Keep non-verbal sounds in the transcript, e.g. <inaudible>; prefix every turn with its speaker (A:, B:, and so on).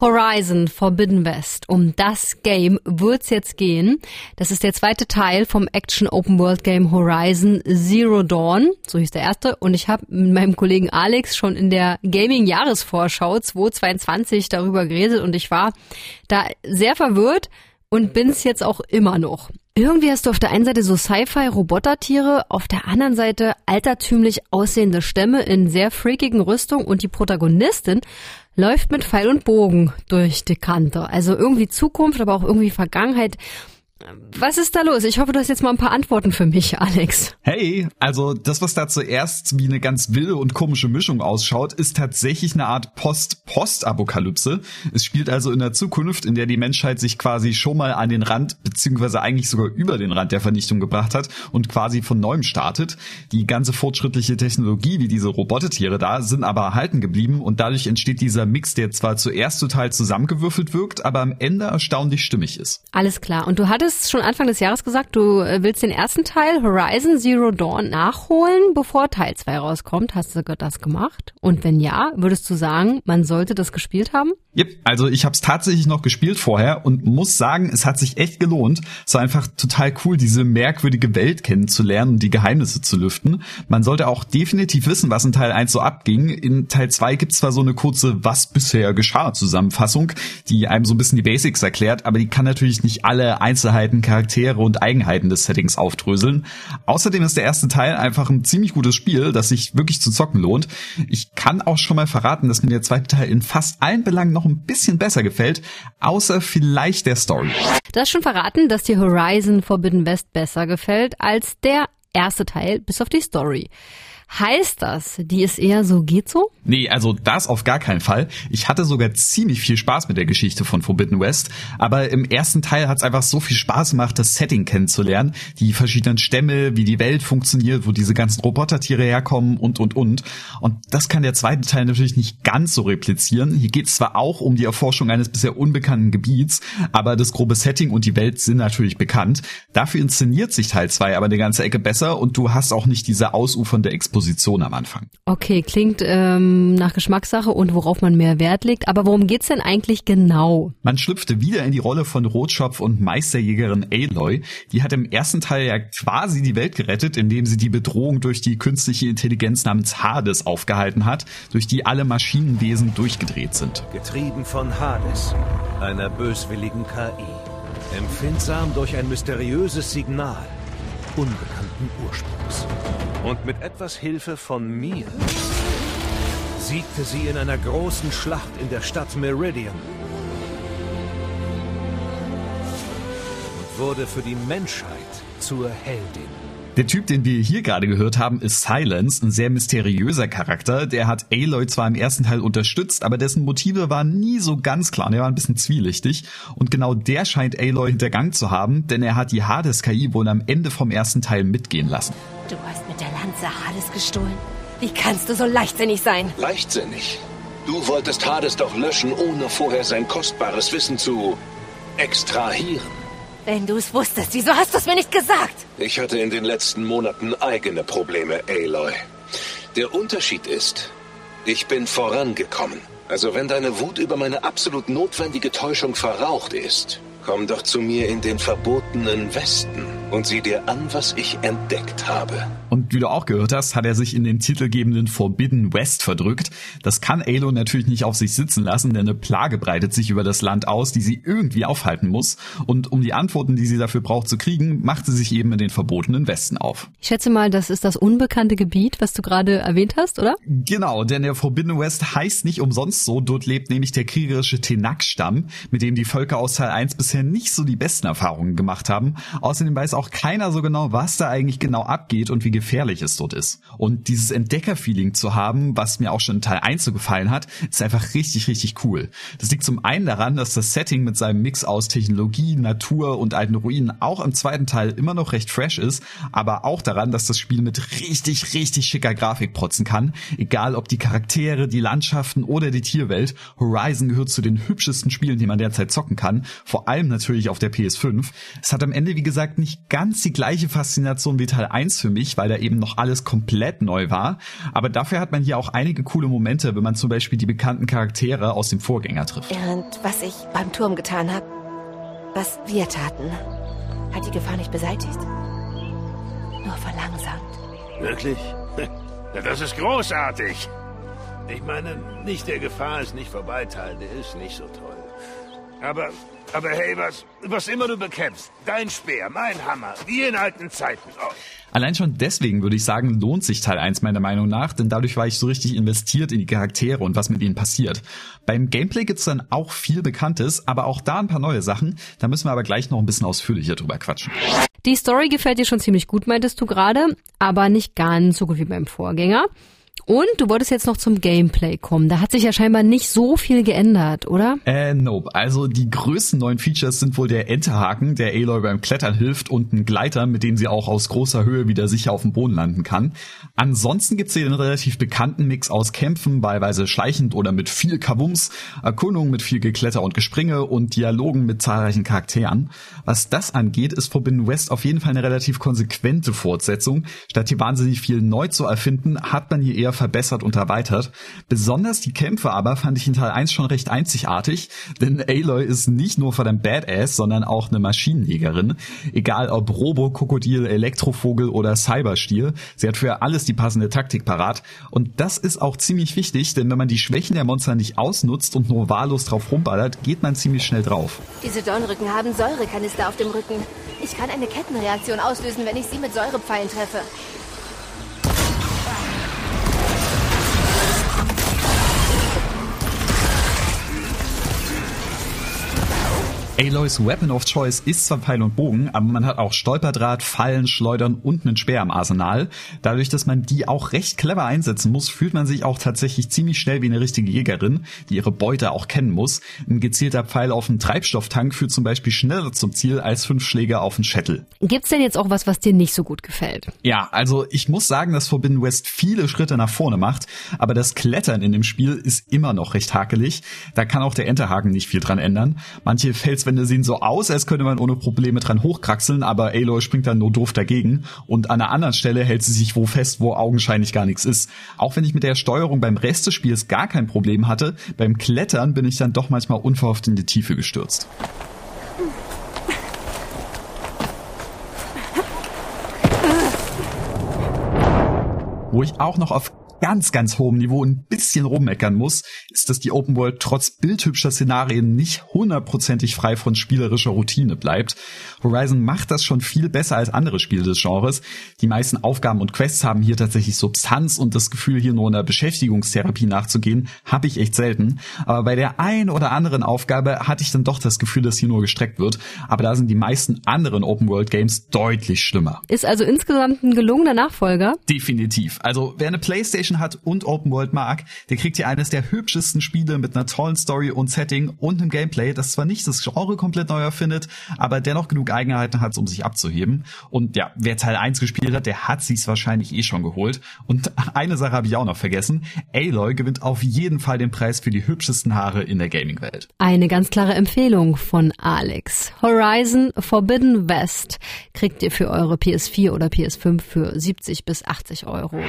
A: Horizon Forbidden West. Um das Game wird's jetzt gehen. Das ist der zweite Teil vom Action Open World Game Horizon Zero Dawn. So hieß der erste. Und ich habe mit meinem Kollegen Alex schon in der Gaming Jahresvorschau 2022 darüber geredet und ich war da sehr verwirrt und bin's jetzt auch immer noch. Irgendwie hast du auf der einen Seite so Sci-Fi-Robotertiere, auf der anderen Seite altertümlich aussehende Stämme in sehr freakigen Rüstung und die Protagonistin läuft mit Pfeil und Bogen durch die Kante. Also irgendwie Zukunft, aber auch irgendwie Vergangenheit. Was ist da los? Ich hoffe, du hast jetzt mal ein paar Antworten für mich, Alex.
B: Hey, also das, was da zuerst wie eine ganz wilde und komische Mischung ausschaut, ist tatsächlich eine Art Post-Post-Apokalypse. Es spielt also in der Zukunft, in der die Menschheit sich quasi schon mal an den Rand, beziehungsweise eigentlich sogar über den Rand der Vernichtung gebracht hat und quasi von neuem startet. Die ganze fortschrittliche Technologie, wie diese Robotertiere da, sind aber erhalten geblieben und dadurch entsteht dieser Mix, der zwar zuerst total zusammengewürfelt wirkt, aber am Ende erstaunlich stimmig ist.
A: Alles klar. Und du hattest hattest schon Anfang des Jahres gesagt, du äh, willst den ersten Teil Horizon Zero Dawn nachholen, bevor Teil 2 rauskommt. Hast du das gemacht? Und wenn ja, würdest du sagen, man sollte das gespielt haben?
B: Yep, also ich habe es tatsächlich noch gespielt vorher und muss sagen, es hat sich echt gelohnt. Es war einfach total cool, diese merkwürdige Welt kennenzulernen und die Geheimnisse zu lüften. Man sollte auch definitiv wissen, was in Teil 1 so abging. In Teil 2 gibt es zwar so eine kurze Was bisher geschah Zusammenfassung, die einem so ein bisschen die Basics erklärt, aber die kann natürlich nicht alle Einzelheiten, Charaktere und Eigenheiten des Settings aufdröseln. Außerdem ist der erste Teil einfach ein ziemlich gutes Spiel, das sich wirklich zu zocken lohnt. Ich kann auch schon mal verraten, dass mir der zweite Teil in fast allen Belangen noch ein bisschen besser gefällt, außer vielleicht der Story.
A: Du hast schon verraten, dass dir Horizon Forbidden West besser gefällt als der erste Teil, bis auf die Story. Heißt das, die ist eher so geht so?
B: Nee, also das auf gar keinen Fall. Ich hatte sogar ziemlich viel Spaß mit der Geschichte von Forbidden West, aber im ersten Teil hat es einfach so viel Spaß gemacht, das Setting kennenzulernen, die verschiedenen Stämme, wie die Welt funktioniert, wo diese ganzen Robotertiere herkommen und und und. Und das kann der zweite Teil natürlich nicht ganz so replizieren. Hier geht es zwar auch um die Erforschung eines bisher unbekannten Gebiets, aber das grobe Setting und die Welt sind natürlich bekannt. Dafür inszeniert sich Teil 2 aber eine ganze Ecke besser und du hast auch nicht diese ausufernde Exposition Exposition am Anfang.
A: Okay, klingt ähm, nach Geschmackssache und worauf man mehr Wert legt. Aber worum geht's denn eigentlich genau?
B: Man schlüpfte wieder in die Rolle von Rotschopf und Meisterjägerin Aloy. Die hat im ersten Teil ja quasi die Welt gerettet, indem sie die Bedrohung durch die künstliche Intelligenz namens Hades aufgehalten hat, durch die alle Maschinenwesen durchgedreht sind.
C: Getrieben von Hades, einer böswilligen KI. Empfindsam durch ein mysteriöses Signal unbekannten Ursprungs. Und mit etwas Hilfe von mir siegte sie in einer großen Schlacht in der Stadt Meridian und wurde für die Menschheit zur Heldin.
B: Der Typ, den wir hier gerade gehört haben, ist Silence, ein sehr mysteriöser Charakter. Der hat Aloy zwar im ersten Teil unterstützt, aber dessen Motive waren nie so ganz klar. Er war ein bisschen zwielichtig. Und genau der scheint Aloy hintergangen zu haben, denn er hat die Hades-KI wohl am Ende vom ersten Teil mitgehen lassen.
D: Du hast Lanze Hades gestohlen? Wie kannst du so leichtsinnig sein?
E: Leichtsinnig? Du wolltest Hades doch löschen, ohne vorher sein kostbares Wissen zu extrahieren.
D: Wenn du es wusstest, wieso hast du es mir nicht gesagt?
E: Ich hatte in den letzten Monaten eigene Probleme, Aloy. Der Unterschied ist, ich bin vorangekommen. Also wenn deine Wut über meine absolut notwendige Täuschung verraucht ist, komm doch zu mir in den verbotenen Westen und sieh dir an, was ich entdeckt habe.
B: Und wie du auch gehört hast, hat er sich in den titelgebenden Forbidden West verdrückt. Das kann Alo natürlich nicht auf sich sitzen lassen, denn eine Plage breitet sich über das Land aus, die sie irgendwie aufhalten muss. Und um die Antworten, die sie dafür braucht, zu kriegen, macht sie sich eben in den verbotenen Westen auf.
A: Ich schätze mal, das ist das unbekannte Gebiet, was du gerade erwähnt hast, oder?
B: Genau, denn der Forbidden West heißt nicht umsonst so. Dort lebt nämlich der kriegerische Tenak-Stamm, mit dem die Völker aus Teil 1 bisher nicht so die besten Erfahrungen gemacht haben. Außerdem weiß auch keiner so genau, was da eigentlich genau abgeht und wie gefährlich es dort ist. Und dieses Entdecker-Feeling zu haben, was mir auch schon in Teil 1 so gefallen hat, ist einfach richtig, richtig cool. Das liegt zum einen daran, dass das Setting mit seinem Mix aus Technologie, Natur und alten Ruinen auch im zweiten Teil immer noch recht fresh ist, aber auch daran, dass das Spiel mit richtig, richtig schicker Grafik protzen kann. Egal ob die Charaktere, die Landschaften oder die Tierwelt. Horizon gehört zu den hübschesten Spielen, die man derzeit zocken kann. Vor allem natürlich auf der PS5. Es hat am Ende, wie gesagt, nicht ganz die gleiche Faszination wie Teil 1 für mich, weil da eben noch alles komplett neu war. Aber dafür hat man hier auch einige coole Momente, wenn man zum Beispiel die bekannten Charaktere aus dem Vorgänger trifft.
D: Und was ich beim Turm getan habe, was wir taten, hat die Gefahr nicht beseitigt. Nur verlangsamt.
C: Wirklich? <laughs>
F: Ja, das ist großartig. Ich meine, nicht der Gefahr ist nicht vorbei, Teil, der ist nicht so toll. Aber, aber hey, was, was immer du bekämpfst, dein Speer, mein Hammer, wie in alten Zeiten. Oh.
B: Allein schon deswegen würde ich sagen, lohnt sich Teil 1 meiner Meinung nach, denn dadurch war ich so richtig investiert in die Charaktere und was mit ihnen passiert. Beim Gameplay gibt's dann auch viel Bekanntes, aber auch da ein paar neue Sachen. Da müssen wir aber gleich noch ein bisschen ausführlicher drüber quatschen.
A: Die Story gefällt dir schon ziemlich gut, meintest du gerade, aber nicht ganz so gut wie beim Vorgänger. Und du wolltest jetzt noch zum Gameplay kommen. Da hat sich ja scheinbar nicht so viel geändert, oder?
B: Äh, nope. Also die größten neuen Features sind wohl der Enterhaken, der Aloy beim Klettern hilft und ein Gleiter, mit dem sie auch aus großer Höhe wieder sicher auf dem Boden landen kann. Ansonsten gibt's hier einen relativ bekannten Mix aus Kämpfen, wahlweise schleichend oder mit viel Kabums, Erkundung mit viel Gekletter und Gespringe und Dialogen mit zahlreichen Charakteren. Was das angeht, ist Forbidden West auf jeden Fall eine relativ konsequente Fortsetzung. Statt hier wahnsinnig viel neu zu erfinden, hat man hier eher verbessert und erweitert. Besonders die Kämpfe aber fand ich in Teil 1 schon recht einzigartig, denn Aloy ist nicht nur verdammt Badass, sondern auch eine Maschinenjägerin. Egal ob Robo, Krokodil, Elekrovogel oder Cyberstier, sie hat für alles die passende Taktik parat. Und das ist auch ziemlich wichtig, denn wenn man die Schwächen der Monster nicht ausnutzt und nur wahllos drauf rumballert, geht man ziemlich schnell drauf.
D: Diese Dornrücken haben Säurekanister auf dem Rücken. Ich kann eine Kettenreaktion auslösen, wenn ich sie mit Säurepfeilen treffe.
B: Aloys Weapon of Choice ist zwar Pfeil und Bogen, aber man hat auch Stolperdraht, Fallen, Schleudern und einen Speer im Arsenal. Dadurch, dass man die auch recht clever einsetzen muss, fühlt man sich auch tatsächlich ziemlich schnell wie eine richtige Jägerin, die ihre Beute auch kennen muss. Ein gezielter Pfeil auf einen Treibstofftank führt zum Beispiel schneller zum Ziel als fünf Schläge auf einen Shuttle.
A: Gibt's denn jetzt auch was, was dir nicht so gut gefällt?
B: Ja, also ich muss sagen, dass Forbidden West viele Schritte nach vorne macht, aber das Klettern in dem Spiel ist immer noch recht hakelig. Da kann auch der Enterhaken nicht viel dran ändern. Manche Fels Felswände sehen so aus, als könnte man ohne Probleme dran hochkraxeln, aber Aloy springt dann nur doof dagegen und an einer anderen Stelle hält sie sich wo fest, wo augenscheinlich gar nichts ist. Auch wenn ich mit der Steuerung beim Rest des Spiels gar kein Problem hatte, beim Klettern bin ich dann doch manchmal unverhofft in die Tiefe gestürzt. Wo ich auch noch auf ganz, ganz hohem Niveau ein bisschen rummeckern muss, ist, dass die Open World trotz bildhübscher Szenarien nicht hundertprozentig frei von spielerischer Routine bleibt. Horizon macht das schon viel besser als andere Spiele des Genres. Die meisten Aufgaben und Quests haben hier tatsächlich Substanz und das Gefühl, hier nur einer Beschäftigungstherapie nachzugehen, habe ich echt selten. Aber bei der ein oder anderen Aufgabe hatte ich dann doch das Gefühl, dass hier nur gestreckt wird. Aber da sind die meisten anderen Open World Games deutlich schlimmer.
A: Ist also insgesamt ein gelungener Nachfolger?
B: Definitiv. Also wer eine Playstation PlayStation hat und Open World mag, der kriegt hier eines der hübschesten Spiele mit einer tollen Story und Setting und einem Gameplay, das zwar nicht das Genre komplett neu erfindet, aber dennoch genug Eigenheiten hat, um sich abzuheben. Und ja, wer Teil 1 gespielt hat, der hat sich's wahrscheinlich eh schon geholt. Und <laughs> eine Sache habe ich auch noch vergessen. Aloy gewinnt auf jeden Fall den Preis für die hübschesten Haare in der Gaming-Welt.
A: Eine ganz klare Empfehlung von Alex. Horizon Forbidden West kriegt ihr für eure PS4 oder PS5 für 70 bis 80 Euro.